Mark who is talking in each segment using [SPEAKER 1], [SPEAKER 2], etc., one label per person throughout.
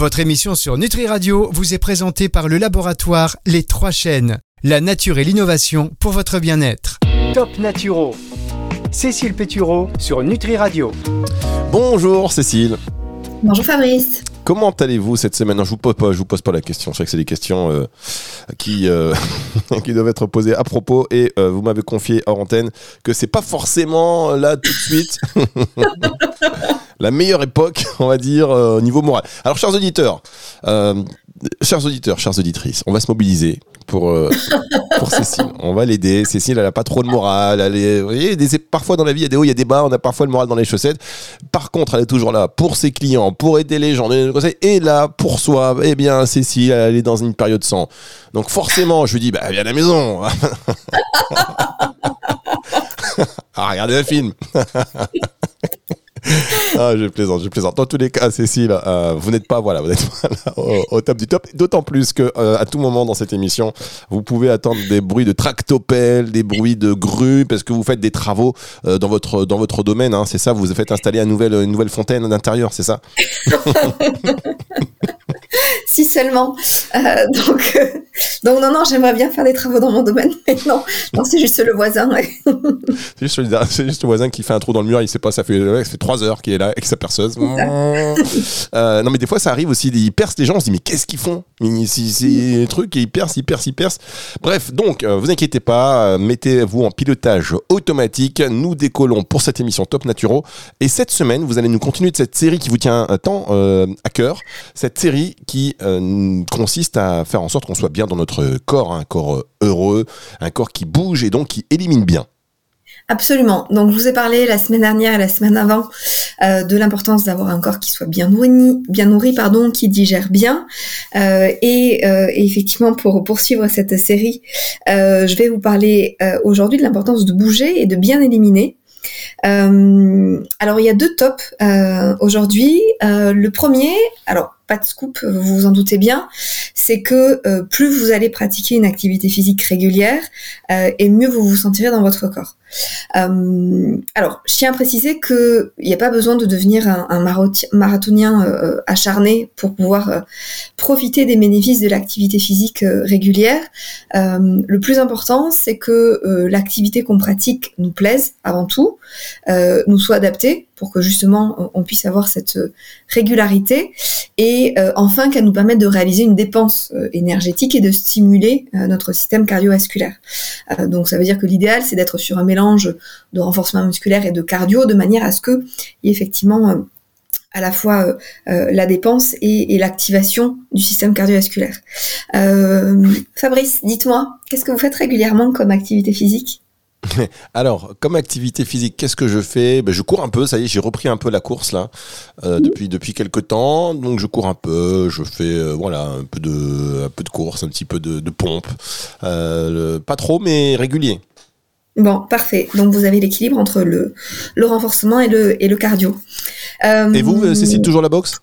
[SPEAKER 1] Votre émission sur Nutri Radio vous est présentée par le laboratoire Les Trois Chaînes. La nature et l'innovation pour votre bien-être. Top Naturo. Cécile Pétureau sur Nutri Radio.
[SPEAKER 2] Bonjour Cécile.
[SPEAKER 3] Bonjour Fabrice.
[SPEAKER 2] Comment allez-vous cette semaine? Non, Je vous pose pas, je vous pose pas la question. Je sais que c'est des questions euh, qui euh, qui doivent être posées à propos et euh, vous m'avez confié hors antenne que c'est pas forcément là tout de suite la meilleure époque, on va dire au niveau moral. Alors, chers auditeurs, chers auditeurs, chères auditrices, on va se mobiliser pour, pour Cécile. On va l'aider. Cécile, elle a pas trop de morale. Elle est, vous voyez, des, parfois dans la vie, il y a des hauts, il y a des bas. On a parfois le moral dans les chaussettes. Par contre, elle est toujours là pour ses clients, pour aider les gens, donner des conseils. Et là, pour soi, eh bien, Cécile, elle est dans une période sans. Donc, forcément, je lui dis, bah, viens à la maison. ah, regardez un film. Ah, je plaisante, je plaisante. Dans tous les cas, Cécile, euh, vous n'êtes pas, voilà, vous là au, top du top. D'autant plus que euh, à tout moment dans cette émission, vous pouvez attendre des bruits de tractopelle, des bruits de grues, parce que vous faites des travaux euh, dans votre dans votre domaine. Hein, c'est ça, vous faites installer une nouvelle une nouvelle fontaine d'intérieur, c'est ça?
[SPEAKER 3] si seulement. Euh, donc, euh, donc non, non, j'aimerais bien faire des travaux dans mon domaine, mais non, non c'est juste le voisin.
[SPEAKER 2] c'est juste, juste, le voisin qui fait un trou dans le mur, il sait pas, ça fait, ça fait trois heures qu'il est là avec sa perceuse. Euh, non, mais des fois, ça arrive aussi, ils percent les gens, on se dit, mais qu'est-ce qu'ils font? C'est trucs, ils percent, ils percent, ils percent. Bref, donc, vous inquiétez pas, mettez-vous en pilotage automatique. Nous décollons pour cette émission Top Naturo. Et cette semaine, vous allez nous continuer de cette série qui vous tient tant à cœur. Cette série qui euh, consiste à faire en sorte qu'on soit bien dans notre corps, un corps euh, heureux, un corps qui bouge et donc qui élimine bien.
[SPEAKER 3] Absolument. Donc je vous ai parlé la semaine dernière et la semaine avant euh, de l'importance d'avoir un corps qui soit bien nourri, bien nourri, pardon, qui digère bien. et, effectivement, pour poursuivre cette série, je vais vous parler aujourd'hui de l'importance de bouger et de bien éliminer. alors il y a deux tops aujourd'hui. le premier, alors pas de scoop, vous vous en doutez bien, c'est que euh, plus vous allez pratiquer une activité physique régulière, euh, et mieux vous vous sentirez dans votre corps. Euh, alors, je tiens à préciser qu'il n'y a pas besoin de devenir un, marathonien acharné pour pouvoir profiter des bénéfices de l'activité physique régulière. le plus important, c'est que l'activité qu'on pratique nous plaise avant tout, nous soit adaptée pour que justement on puisse avoir cette régularité et euh, enfin qu'elle nous permette de réaliser une dépense euh, énergétique et de stimuler euh, notre système cardiovasculaire. donc ça veut dire que l'idéal c'est d'être sur un mélange de renforcement musculaire et de cardio de manière à ce que y ait effectivement à la fois la dépense et, et l'activation du système cardiovasculaire. Fabrice, dites-moi, qu'est-ce que vous faites régulièrement comme activité physique?
[SPEAKER 2] Alors, comme activité physique, qu'est-ce que je fais? Ben, Je cours un peu, ça y est, j'ai repris un peu la course là euh, mhm. depuis depuis quelques temps. Donc je cours un peu, je fais euh, voilà un peu de un peu de course, un petit peu de, pompe, euh, pas trop mais régulier.
[SPEAKER 3] Bon, parfait. Donc vous avez l'équilibre entre le, le renforcement et le et le cardio.
[SPEAKER 2] et vous, Cécile, toujours la boxe?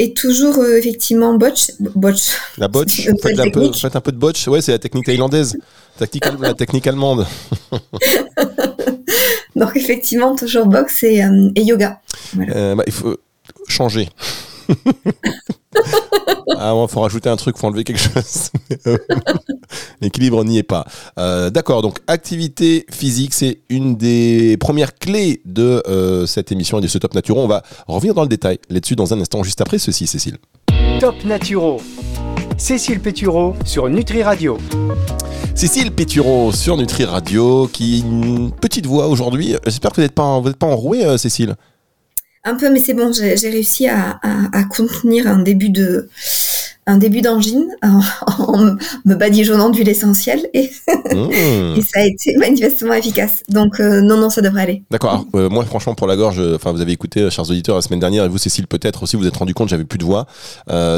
[SPEAKER 3] Et toujours effectivement botch, botch.
[SPEAKER 2] La botch. Faites, un peu, faites un peu de botch. Ouais, c'est la technique thaïlandaise. la technique allemande.
[SPEAKER 3] Donc effectivement, toujours boxe et, euh, yoga.
[SPEAKER 2] Euh, bah, il faut changer. Ah, il faut rajouter un truc, il faut enlever quelque chose. L'équilibre n'y est pas. Euh, d'accord, donc activité physique, c'est une des premières clés de cette émission et de ce Top Naturo. On va revenir dans le détail là-dessus dans un instant, juste après ceci, Cécile.
[SPEAKER 1] Top Naturo. Cécile Pétureau sur Nutri Radio.
[SPEAKER 2] Cécile Pétureau sur Nutri Radio, qui une petite voix aujourd'hui. J'espère que vous n'êtes pas, pas enrouée, euh, Cécile.
[SPEAKER 3] Un peu, mais c'est bon, j'ai réussi à, contenir un début de, un début d'angine en, me badigeonnant d'huile essentielle et, mmh. et, ça a été manifestement efficace. Donc euh, non, non, ça devrait aller.
[SPEAKER 2] D'accord. Euh, moi, franchement, pour la gorge, enfin, vous avez écouté, euh, chers auditeurs, la semaine dernière, et vous, Cécile, peut-être aussi, vous vous êtes rendu compte, j'avais plus de voix.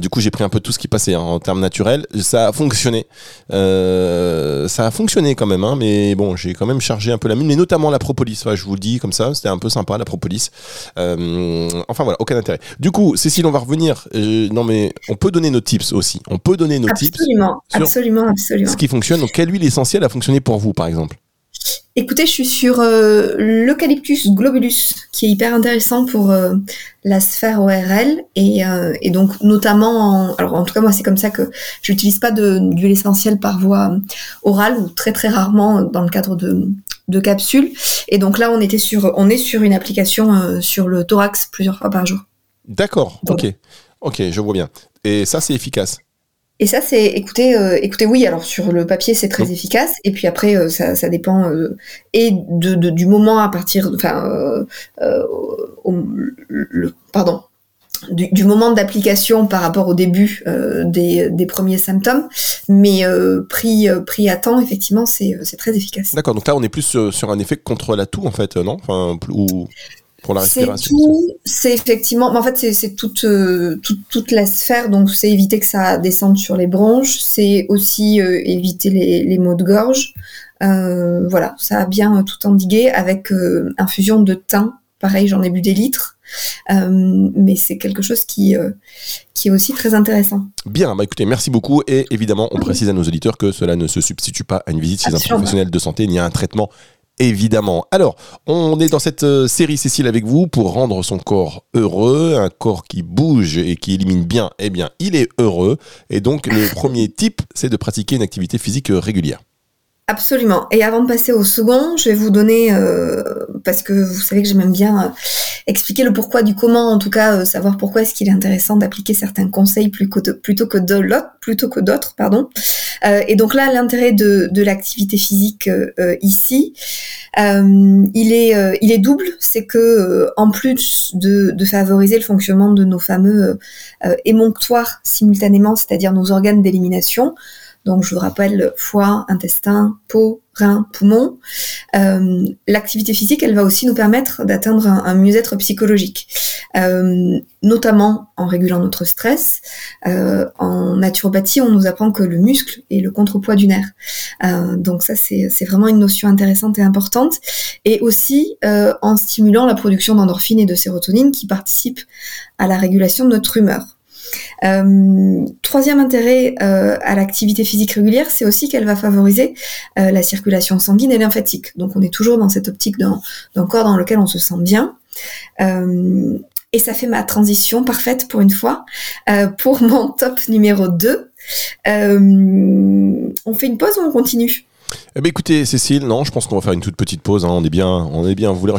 [SPEAKER 2] du coup, j'ai pris un peu tout ce qui passait hein, en termes naturels. Ça a fonctionné. ça a fonctionné quand même, hein, mais bon, j'ai quand même chargé un peu la mine, mais notamment la propolis. je vous le dis comme ça, c'était un peu sympa la propolis. enfin voilà, aucun intérêt. Du coup, Cécile, on va revenir. non, mais on peut donner nos tips aussi. On peut donner nos
[SPEAKER 3] tips. Absolument, absolument, absolument.
[SPEAKER 2] Ce qui fonctionne. Donc, quelle huile essentielle a fonctionné pour vous, par exemple?
[SPEAKER 3] Écoutez, je suis sur euh, l'Eucalyptus globulus, qui est hyper intéressant pour euh, la sphère ORL et, euh, et donc notamment, en, alors en tout cas moi c'est comme ça que j'utilise pas d'huile essentielle par voie orale ou très très rarement dans le cadre de, de capsules. Et donc là on était sur, on est sur une application sur le thorax plusieurs fois par jour.
[SPEAKER 2] D'accord, ok, ok, je vois bien. Et ça c'est efficace.
[SPEAKER 3] Et ça, c'est, écoutez, euh, écoutez, oui, alors sur le papier, c'est très efficace. Et puis après, euh, ça, ça, dépend euh, et de, de, du moment à partir, enfin, le, pardon, du, du moment d'application par rapport au début des, des, premiers symptômes. Mais pris, pris à temps, effectivement, c'est, c'est très efficace.
[SPEAKER 2] D'accord. Donc là, on est plus sur un effet contre la toux, en fait, non? Enfin, ou la respiration
[SPEAKER 3] C'est effectivement, en fait, c'est euh, toute, toute, la sphère, donc c'est éviter que ça descende sur les bronches, c'est aussi euh, éviter les, les, maux de gorge. Euh, voilà, ça a bien tout endigué avec infusion de thym. Pareil, j'en ai bu des litres. mais c'est quelque chose qui, qui est aussi très intéressant.
[SPEAKER 2] Bien, bah écoutez, merci beaucoup. Et évidemment, on précise à nos auditeurs que cela ne se substitue pas à une visite chez un professionnel de santé ni à un traitement évidemment. Alors, on est dans cette euh, série, Cécile, avec vous pour rendre son corps heureux, un corps qui bouge et qui élimine bien, eh bien, il est heureux. Et donc, le premier type, c'est de pratiquer une activité physique régulière.
[SPEAKER 3] Absolument. Et avant de passer au second, je vais vous donner, euh, parce que vous savez que j'aime bien euh, expliquer le pourquoi du comment, en tout cas savoir pourquoi est-ce qu'il est intéressant d'appliquer certains conseils plutôt que de l'autre, plutôt que d'autres, pardon. et donc là, l'intérêt de, de l'activité physique ici, il est euh, il est double, c'est que euh, en plus de, favoriser le fonctionnement de nos fameux émonctoires simultanément, c'est-à-dire nos organes d'élimination, donc je vous rappelle foie, intestin, peau, rein, poumon. Euh, L'activité physique, elle va aussi nous permettre d'atteindre un, mieux-être psychologique, euh, notamment en régulant notre stress. Euh, en naturopathie, on nous apprend que le muscle est le contrepoids du nerf. Euh, donc ça, c'est vraiment une notion intéressante et importante. Et aussi en stimulant la production d'endorphines et de sérotonine qui participent à la régulation de notre humeur. Euh, troisième intérêt euh, à l'activité physique régulière, c'est aussi qu'elle va favoriser euh, la circulation sanguine et lymphatique. Donc on est toujours dans cette optique d'un corps dans lequel on se sent bien. et ça fait ma transition parfaite pour une fois pour mon top numéro 2. on fait une pause ou on continue?
[SPEAKER 2] Eh bien, écoutez, Cécile, non, je pense qu'on va faire une toute petite pause. Hein. On est bien, on est bien. Vous voulez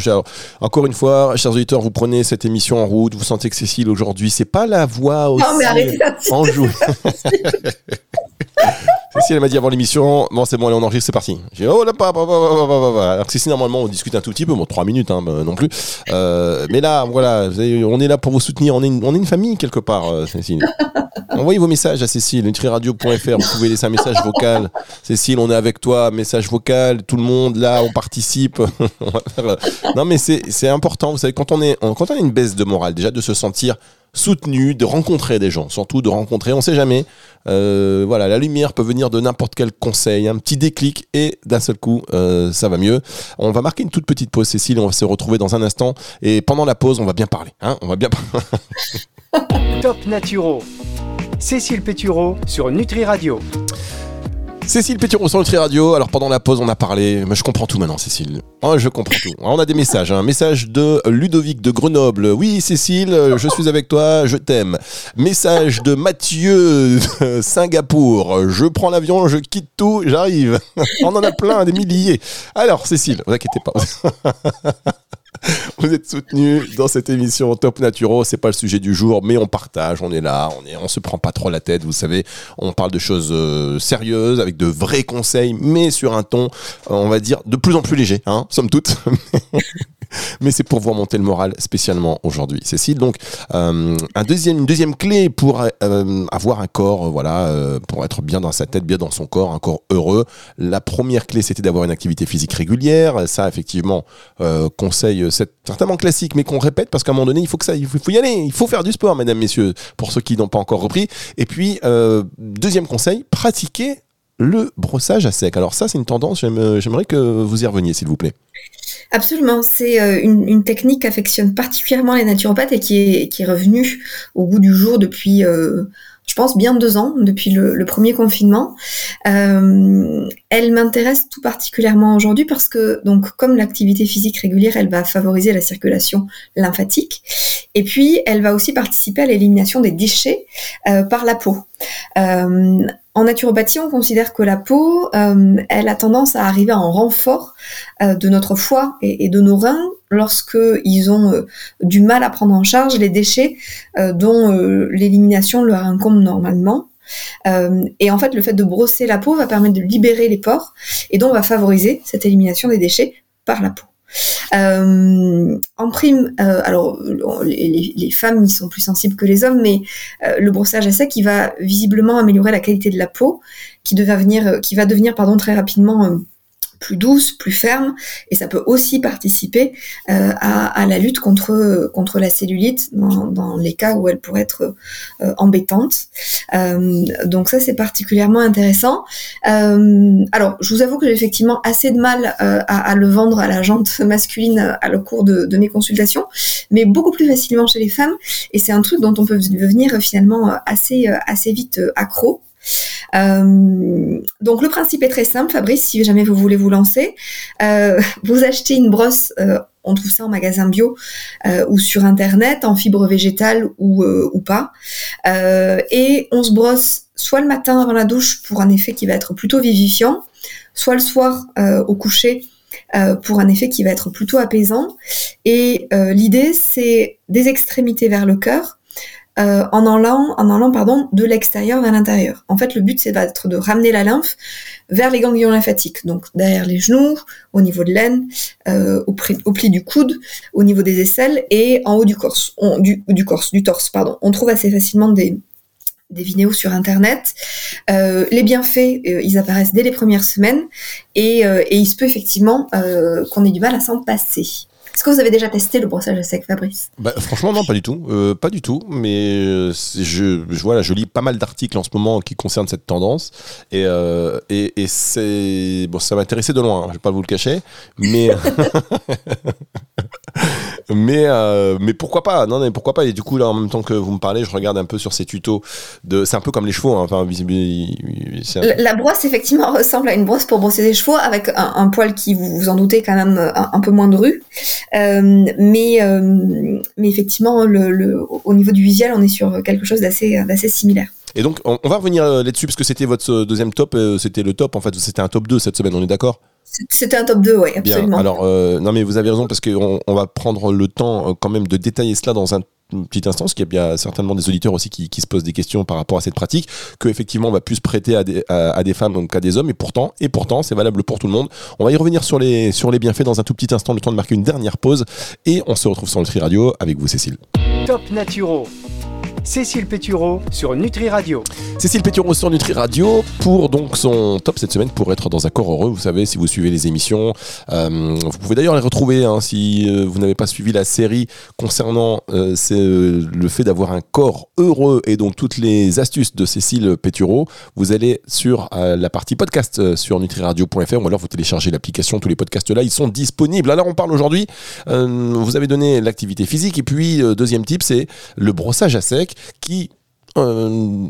[SPEAKER 2] encore une fois, chers auditeurs, vous prenez cette émission en route. Vous sentez que Cécile aujourd'hui, c'est pas la voix aussi
[SPEAKER 3] non, mais arrêtez
[SPEAKER 2] en joue. Elle m'a dit avant l'émission, bon, c'est bon, allez, on enregistre, c'est parti. J'ai dit, oh là, pas, Alors que Cécile, normalement, on discute un tout petit peu, bon, trois minutes, hein, bah, non plus. Euh, mais là, voilà, on est là pour vous soutenir. On est une, on est une famille quelque part, euh, Cécile. Envoyez vos messages à Cécile, nutriradio.fr. Vous pouvez laisser un message vocal. Cécile, on est avec toi. Message vocal. Tout le monde là, on participe. non, mais c'est important. Vous savez, quand on, est, quand on a une baisse de morale, déjà de se sentir soutenu, de rencontrer des gens, surtout de rencontrer, on sait jamais. Euh, voilà, la lumière peut venir de n'importe quel conseil, un petit déclic et d'un seul coup, euh, ça va mieux. On va marquer une toute petite pause, Cécile, on va se retrouver dans un instant et pendant la pause, on va bien parler. Hein on va bien.
[SPEAKER 1] Top Naturo. Cécile Pétureau sur Nutri Radio.
[SPEAKER 2] Cécile Pétureau sur Nutri Radio. Alors pendant la pause, on a parlé. Mais je comprends tout maintenant, Cécile. Oh, je comprends tout. on a des messages. Un message de Ludovic de Grenoble. Oui, Cécile, je suis avec toi, je t'aime. Message de Mathieu Singapour. Je prends l'avion, je quitte tout, j'arrive. On en a plein, des milliers. Alors, Cécile, vous inquiétez pas. Vous êtes soutenu dans cette émission Top Naturo. C'est pas le sujet du jour, mais on partage, on est là, on est, on se prend pas trop la tête. Vous savez, on parle de choses euh, sérieuses avec de vrais conseils, mais sur un ton, euh, on va dire, de plus en plus léger, hein, somme toute. mais c'est pour vous remonter le moral spécialement aujourd'hui, Cécile. Donc, euh, un deuxième, une deuxième clé pour avoir un corps, voilà, pour être bien dans sa tête, bien dans son corps, un corps heureux. La première clé, c'était d'avoir une activité physique régulière. Ça, effectivement, conseil c'est certainement classique, mais qu'on répète parce qu'à un moment donné, il faut que ça, il faut, y aller, il faut faire du sport, mesdames, messieurs, pour ceux qui n'ont pas encore repris. Et puis, euh, deuxième conseil, pratiquer le brossage à sec. Alors ça, c'est une tendance, j'aimerais que vous y reveniez, s'il vous plaît.
[SPEAKER 3] Absolument, c'est euh, une, technique qu'affectionnent particulièrement les naturopathes et qui est, revenue au goût du jour depuis, euh, je pense, bien deux ans, depuis le, premier confinement. Euh, elle m'intéresse tout particulièrement aujourd'hui parce que, donc, comme l'activité physique régulière, elle va favoriser la circulation lymphatique et puis elle va aussi participer à l'élimination des déchets par la peau. En naturopathie, on considère que la peau, euh, elle a tendance à arriver en renfort euh, de notre foie et, de nos reins lorsque ils ont euh, du mal à prendre en charge les déchets dont l'élimination leur incombe normalement. et en fait, le fait de brosser la peau va permettre de libérer les pores et donc va favoriser cette élimination des déchets par la peau. Euh, en prime, euh, alors les, femmes sont plus sensibles que les hommes, mais euh, le brossage à sec, va visiblement améliorer la qualité de la peau, qui, qui va devenir pardon, très rapidement plus douce, plus ferme, et ça peut aussi participer euh, à, la lutte contre contre la cellulite dans, les cas où elle pourrait être euh, embêtante. Euh, donc ça c'est particulièrement intéressant. alors je vous avoue que j'ai effectivement assez de mal à, le vendre à la jante masculine à le cours de, de, mes consultations, mais beaucoup plus facilement chez les femmes, et c'est un truc dont on peut devenir finalement assez assez vite accro. Euh, donc le principe est très simple, Fabrice, si jamais vous voulez vous lancer, euh, vous achetez une brosse, euh, on trouve ça en magasin bio ou sur internet, en fibre végétale ou, ou pas, et on se brosse soit le matin avant la douche pour un effet qui va être plutôt vivifiant, soit le soir au coucher pour un effet qui va être plutôt apaisant. Et l'idée, c'est des extrémités vers le cœur, euh, en allant, en allant pardon, de l'extérieur vers l'intérieur. En fait, le but, c'est d'être de ramener la lymphe vers les ganglions lymphatiques, donc derrière les genoux, au niveau de l'aine, euh, au, au, pli du coude, au niveau des aisselles et en haut du corps, du, torse, pardon. On trouve assez facilement des, vidéos sur internet. Euh, les bienfaits, ils apparaissent dès les premières semaines et il se peut effectivement qu'on ait du mal à s'en passer. Est-ce que vous avez déjà testé le brossage à sec, Fabrice?
[SPEAKER 2] Bah, Franchement, non, pas du tout. Euh, pas du tout. Mais euh, je, je, voilà, je lis pas mal d'articles en ce moment qui concernent cette tendance. Et, euh, et, et c'est. Bon, ça m'intéressait de loin, hein, je vais pas vous le cacher. Mais. mais, euh, mais pourquoi pas? Non, mais pourquoi pas? Et du coup, là, en même temps que vous me parlez, je regarde un peu sur ces tutos. De... C'est un peu comme les chevaux. Hein. Enfin,
[SPEAKER 3] La brosse, effectivement, ressemble à une brosse pour brosser des chevaux, avec un, poil qui, vous vous en doutez, quand même un, peu moins de rue. Euh, mais, euh, mais effectivement, le, au niveau du visuel, on est sur quelque chose d'assez similaire.
[SPEAKER 2] Et donc, on, va revenir là-dessus, parce que c'était votre deuxième top, c'était le top, en fait, c'était un top 2 cette semaine, on est d'accord?
[SPEAKER 3] C'était un top 2, oui, absolument.
[SPEAKER 2] Alors, euh, non, mais vous avez raison, parce qu'on on va prendre le temps euh, quand même de détailler cela dans un petit instant, parce qu'il y a certainement des auditeurs aussi qui, se posent des questions par rapport à cette pratique, que effectivement on va plus prêter à des, à, des femmes qu'à des hommes, et pourtant, et pourtant, c'est valable pour tout le monde. On va y revenir sur les, sur les bienfaits dans un tout petit instant, le temps de marquer une dernière pause, et on se retrouve sur le Tri Radio avec vous, Cécile.
[SPEAKER 1] Top Naturo Cécile Pétureau sur Nutri Radio.
[SPEAKER 2] Cécile Pétureau sur Nutri Radio pour donc son top cette semaine pour être dans un corps heureux. Vous savez, si vous suivez les émissions, euh, vous pouvez d'ailleurs les retrouver hein, si euh, vous n'avez pas suivi la série concernant euh, le fait d'avoir un corps heureux et donc toutes les astuces de Cécile Pétureau. Vous allez sur la partie podcast sur nutriradio.fr ou alors vous téléchargez l'application. Tous les podcasts là, ils sont disponibles. Alors on parle aujourd'hui. vous avez donné l'activité physique et puis deuxième type, c'est le brossage à sec qui euh,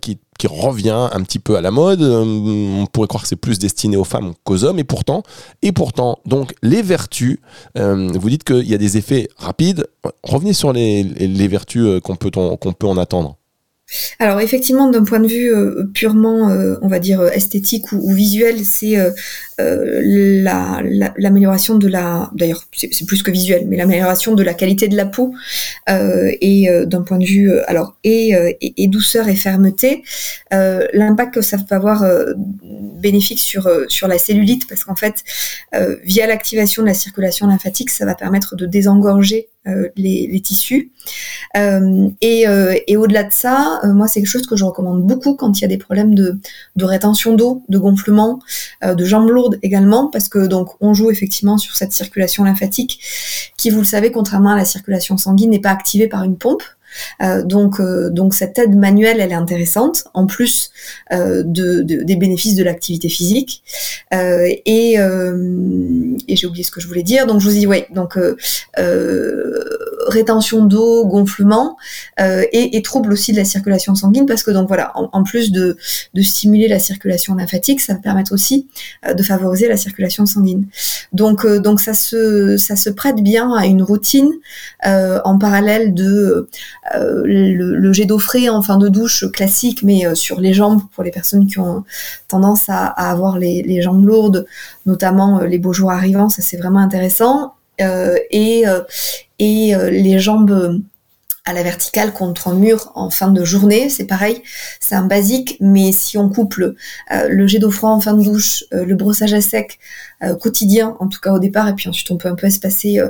[SPEAKER 2] qui, revient un petit peu à la mode. Euh, on pourrait croire que c'est plus destiné aux femmes qu'aux hommes, et pourtant, et pourtant, donc les vertus. Euh, vous dites qu'il y a des effets rapides. Revenez sur les, vertus qu'on peut en attendre.
[SPEAKER 3] Alors effectivement, d'un point de vue purement, on va dire esthétique ou, visuel, c'est l'amélioration de la, d'ailleurs c'est plus que visuel, mais l'amélioration de la qualité de la peau et d'un point de vue, alors et, et, douceur et fermeté, l'impact que ça peut avoir bénéfique sur sur la cellulite, parce qu'en fait, via l'activation de la circulation lymphatique, ça va permettre de désengorger euh, les, tissus. Euh, euh, et, au-delà de ça, moi, c'est quelque chose que je recommande beaucoup quand il y a des problèmes de, rétention d'eau, de gonflement, de jambes lourdes également, parce que donc on joue effectivement sur cette circulation lymphatique qui, vous le savez, contrairement à la circulation sanguine, n'est pas activée par une pompe. Donc, donc cette aide manuelle, elle est intéressante, en plus de, des bénéfices de l'activité physique. et, et j'ai oublié ce que je voulais dire. Donc je vous dis, ouais, donc rétention d'eau, gonflement et, et trouble aussi de la circulation sanguine parce que donc voilà, en, plus de, de, stimuler la circulation lymphatique, ça va permettre aussi de favoriser la circulation sanguine. Donc donc ça se ça se prête bien à une routine euh, en parallèle de euh, le, jet d'eau frais en fin de douche classique, mais euh, sur les jambes pour les personnes qui ont tendance à, avoir les, jambes lourdes, notamment les beaux jours arrivants, ça c'est vraiment intéressant. et et les jambes à la verticale contre un mur en fin de journée, c'est pareil, c'est un basique, mais si on couple euh, le jet d'eau froid en fin de douche, euh, le brossage à sec euh, quotidien, en tout cas au départ, et puis ensuite on peut un peu espacer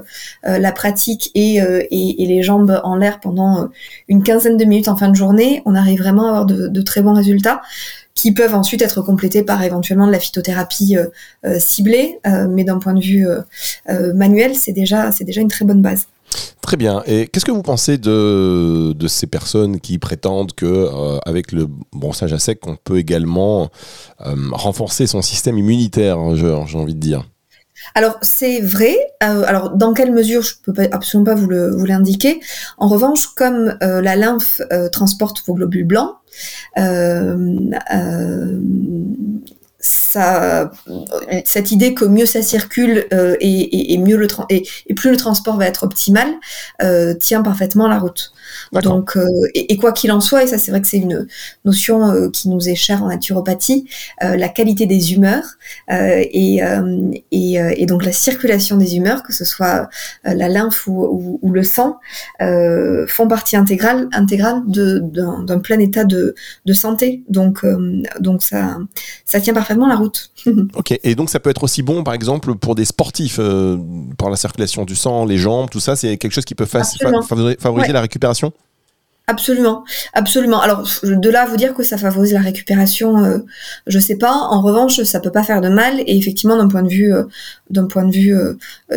[SPEAKER 3] la pratique et, et, les jambes en l'air pendant une quinzaine de minutes en fin de journée, on arrive vraiment à avoir de, de très bons résultats qui peuvent ensuite être complétés par éventuellement de la phytothérapie ciblée, mais d'un point de vue manuel, c'est déjà, c'est déjà une très bonne base.
[SPEAKER 2] Très bien. Et qu'est-ce que vous pensez de, de ces personnes qui prétendent que euh, avec le brossage à sec, on peut également euh, renforcer son système immunitaire, hein, j'ai envie de dire?
[SPEAKER 3] Alors c'est vrai. Euh, alors dans quelle mesure je peux absolument pas vous le vous l'indiquer. En revanche, comme la lymphe transporte vos globules blancs, ça, cette idée que mieux ça circule euh, et, mieux le et, plus le transport va être optimal euh, tient parfaitement la route. Donc, euh, et, quoi qu'il en soit, et ça c'est vrai que c'est une notion qui nous est chère en naturopathie, la qualité des humeurs et, et, donc la circulation des humeurs, que ce soit la lymphe ou, le sang, font partie intégrale, intégrale d'un plein état de, de santé. Donc, donc ça, ça tient parfaitement la route.
[SPEAKER 2] ok, et donc ça peut être aussi bon, par exemple, pour des sportifs, euh, pour la circulation du sang, les jambes, tout ça, c'est quelque chose qui peut favoriser la récupération?
[SPEAKER 3] Absolument, absolument. Alors de là à vous dire que ça favorise la récupération, euh, je sais pas. En revanche, ça peut pas faire de mal. Et effectivement, d'un point de vue, euh, d'un point de vue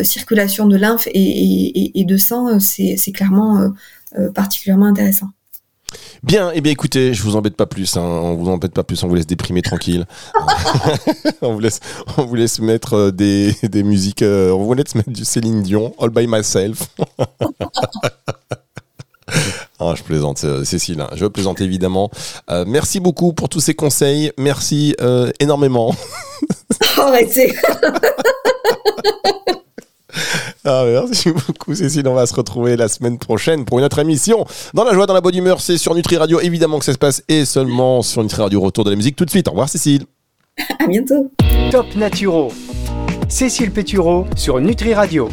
[SPEAKER 3] circulation de lymphe et, de sang, c'est clairement particulièrement intéressant.
[SPEAKER 2] Bien, et eh bien écoutez, je vous embête pas plus, hein. on vous embête pas plus, on vous laisse déprimer tranquille. on, vous laisse, on vous laisse mettre euh, des, des musiques, euh, on vous laisse mettre du Céline Dion, All by Myself. Ah, je plaisante, euh, Cécile. Hein. Je plaisante évidemment. merci beaucoup pour tous ces conseils. Merci énormément.
[SPEAKER 3] Arrêtez.
[SPEAKER 2] Ah, merci beaucoup, Cécile. On va se retrouver la semaine prochaine pour une autre émission. Dans la joie, dans la bonne humeur, c'est sur Nutri Radio, évidemment que ça se passe, et seulement sur Nutri Radio. Retour de la musique tout de suite. Au revoir, Cécile.
[SPEAKER 3] À bientôt.
[SPEAKER 1] Top Naturo. Cécile Pétureau sur Nutri Radio.